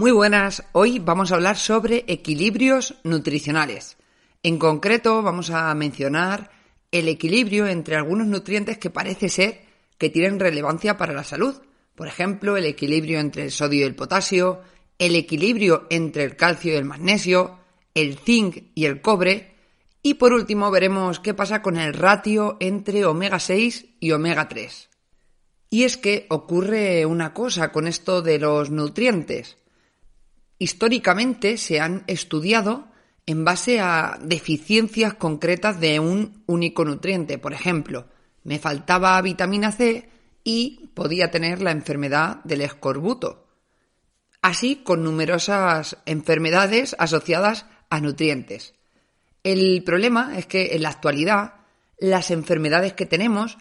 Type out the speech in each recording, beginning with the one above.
Muy buenas, hoy vamos a hablar sobre equilibrios nutricionales. En concreto vamos a mencionar el equilibrio entre algunos nutrientes que parece ser que tienen relevancia para la salud. Por ejemplo, el equilibrio entre el sodio y el potasio, el equilibrio entre el calcio y el magnesio, el zinc y el cobre, y por último veremos qué pasa con el ratio entre omega 6 y omega 3. Y es que ocurre una cosa con esto de los nutrientes. Históricamente se han estudiado en base a deficiencias concretas de un único nutriente. Por ejemplo, me faltaba vitamina C y podía tener la enfermedad del escorbuto. Así con numerosas enfermedades asociadas a nutrientes. El problema es que en la actualidad las enfermedades que tenemos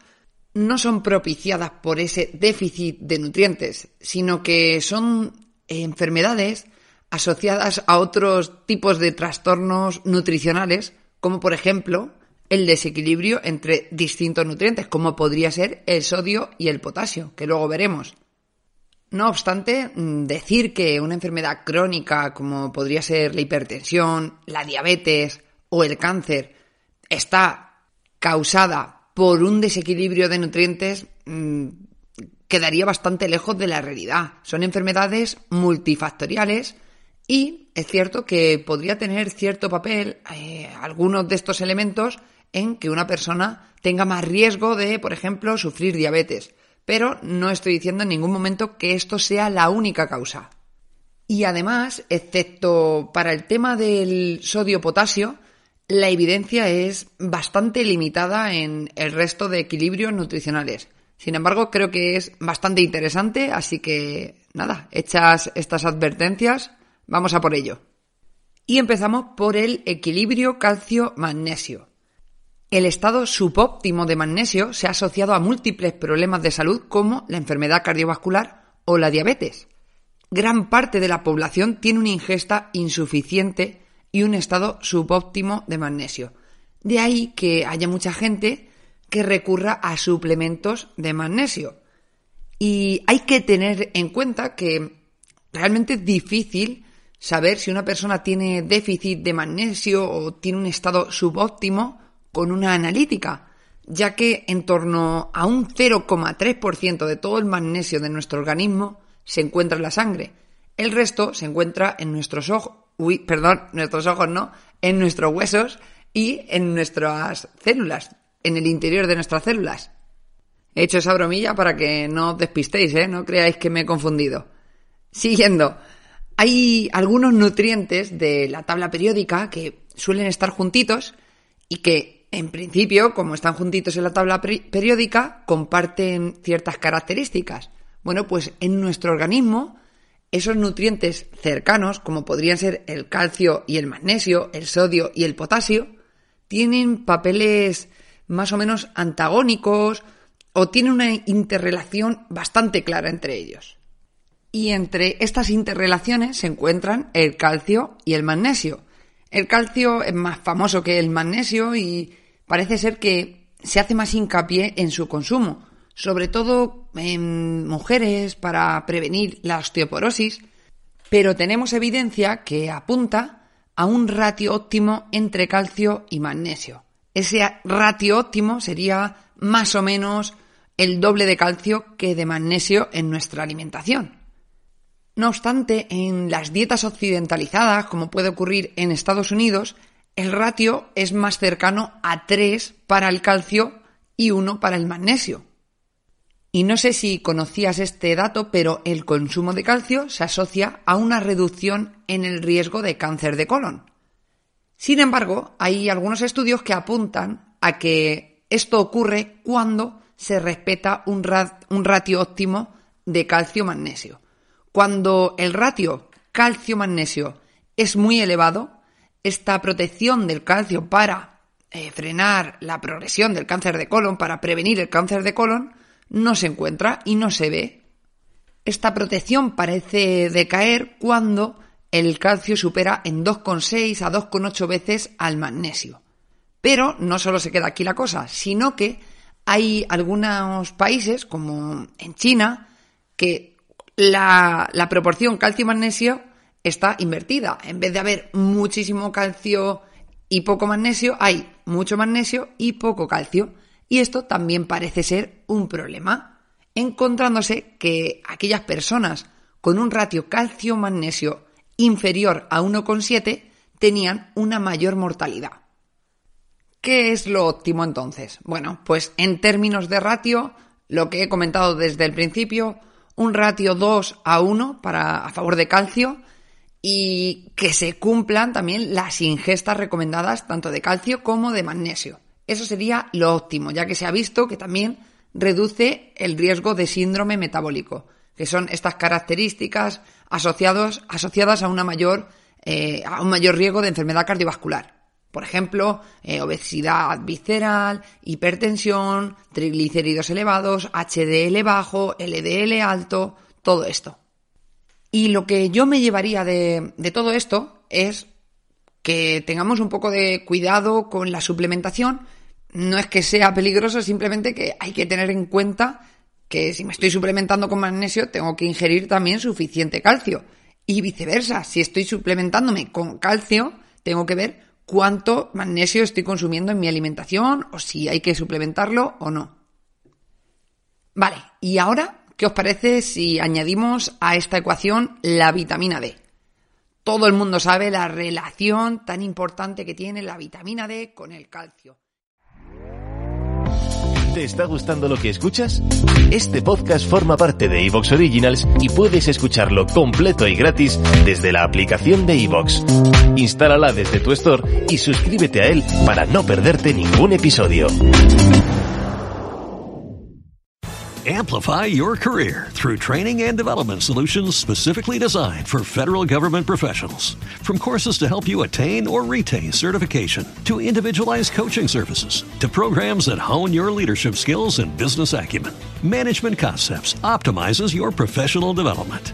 no son propiciadas por ese déficit de nutrientes, sino que son enfermedades asociadas a otros tipos de trastornos nutricionales, como por ejemplo el desequilibrio entre distintos nutrientes, como podría ser el sodio y el potasio, que luego veremos. No obstante, mm, decir que una enfermedad crónica, como podría ser la hipertensión, la diabetes o el cáncer, está causada por un desequilibrio de nutrientes, mm, quedaría bastante lejos de la realidad. Son enfermedades multifactoriales y es cierto que podría tener cierto papel eh, algunos de estos elementos en que una persona tenga más riesgo de, por ejemplo, sufrir diabetes. Pero no estoy diciendo en ningún momento que esto sea la única causa. Y además, excepto para el tema del sodio-potasio, la evidencia es bastante limitada en el resto de equilibrios nutricionales. Sin embargo, creo que es bastante interesante, así que nada, hechas estas advertencias, Vamos a por ello. Y empezamos por el equilibrio calcio-magnesio. El estado subóptimo de magnesio se ha asociado a múltiples problemas de salud como la enfermedad cardiovascular o la diabetes. Gran parte de la población tiene una ingesta insuficiente y un estado subóptimo de magnesio. De ahí que haya mucha gente que recurra a suplementos de magnesio. Y hay que tener en cuenta que realmente es difícil saber si una persona tiene déficit de magnesio o tiene un estado subóptimo con una analítica, ya que en torno a un 0,3% de todo el magnesio de nuestro organismo se encuentra en la sangre. El resto se encuentra en nuestros ojos, uy, perdón, nuestros ojos no, en nuestros huesos y en nuestras células, en el interior de nuestras células. He hecho esa bromilla para que no os despistéis, ¿eh? No creáis que me he confundido. Siguiendo. Hay algunos nutrientes de la tabla periódica que suelen estar juntitos y que, en principio, como están juntitos en la tabla periódica, comparten ciertas características. Bueno, pues en nuestro organismo, esos nutrientes cercanos, como podrían ser el calcio y el magnesio, el sodio y el potasio, tienen papeles más o menos antagónicos o tienen una interrelación bastante clara entre ellos. Y entre estas interrelaciones se encuentran el calcio y el magnesio. El calcio es más famoso que el magnesio y parece ser que se hace más hincapié en su consumo, sobre todo en mujeres para prevenir la osteoporosis, pero tenemos evidencia que apunta a un ratio óptimo entre calcio y magnesio. Ese ratio óptimo sería más o menos el doble de calcio que de magnesio en nuestra alimentación. No obstante, en las dietas occidentalizadas, como puede ocurrir en Estados Unidos, el ratio es más cercano a 3 para el calcio y 1 para el magnesio. Y no sé si conocías este dato, pero el consumo de calcio se asocia a una reducción en el riesgo de cáncer de colon. Sin embargo, hay algunos estudios que apuntan a que esto ocurre cuando se respeta un, ratio óptimo de calcio-magnesio. Cuando el ratio calcio-magnesio es muy elevado, esta protección del calcio para eh, frenar la progresión del cáncer de colon, para prevenir el cáncer de colon, no se encuentra y no se ve. Esta protección parece decaer cuando el calcio supera en 2,6 a 2,8 veces al magnesio. Pero no solo se queda aquí la cosa, sino que hay algunos países, como en China, que la, proporción calcio-magnesio está invertida. En vez de haber muchísimo calcio y poco magnesio, hay mucho magnesio y poco calcio. Y esto también parece ser un problema, encontrándose que aquellas personas con un ratio calcio-magnesio inferior a 1,7 tenían una mayor mortalidad. ¿Qué es lo óptimo entonces? Bueno, pues en términos de ratio, lo que he comentado desde el principio, un ratio 2 a 1 para, a favor de calcio y que se cumplan también las ingestas recomendadas tanto de calcio como de magnesio. Eso sería lo óptimo, ya que se ha visto que también reduce el riesgo de síndrome metabólico, que son estas características asociados, asociadas a, una mayor, eh, a un mayor riesgo de enfermedad cardiovascular. Por ejemplo, eh, obesidad visceral, hipertensión, triglicéridos elevados, HDL bajo, LDL alto, todo esto. Y lo que yo me llevaría de, de todo esto es que tengamos un poco de cuidado con la suplementación no es que sea peligroso, simplemente que hay que tener en cuenta que si me estoy suplementando con magnesio, tengo que ingerir también suficiente calcio. Y viceversa, si estoy suplementándome con calcio, tengo que ver cuánto magnesio estoy consumiendo en mi alimentación o si hay que suplementarlo o no. Vale, y ahora, ¿qué os parece si añadimos a esta ecuación la vitamina D? Todo el mundo sabe la relación tan importante que tiene la vitamina D con el calcio. ¿Te está gustando lo que escuchas? Este podcast forma parte de Evox Originals y puedes escucharlo completo y gratis desde la aplicación de Evox. Instálala desde tu store y suscríbete a él para no perderte ningún episodio. Amplify your career through training and development solutions specifically designed for federal government professionals. From courses to help you attain or retain certification, to individualized coaching services, to programs that hone your leadership skills and business acumen, Management Concepts optimizes your professional development.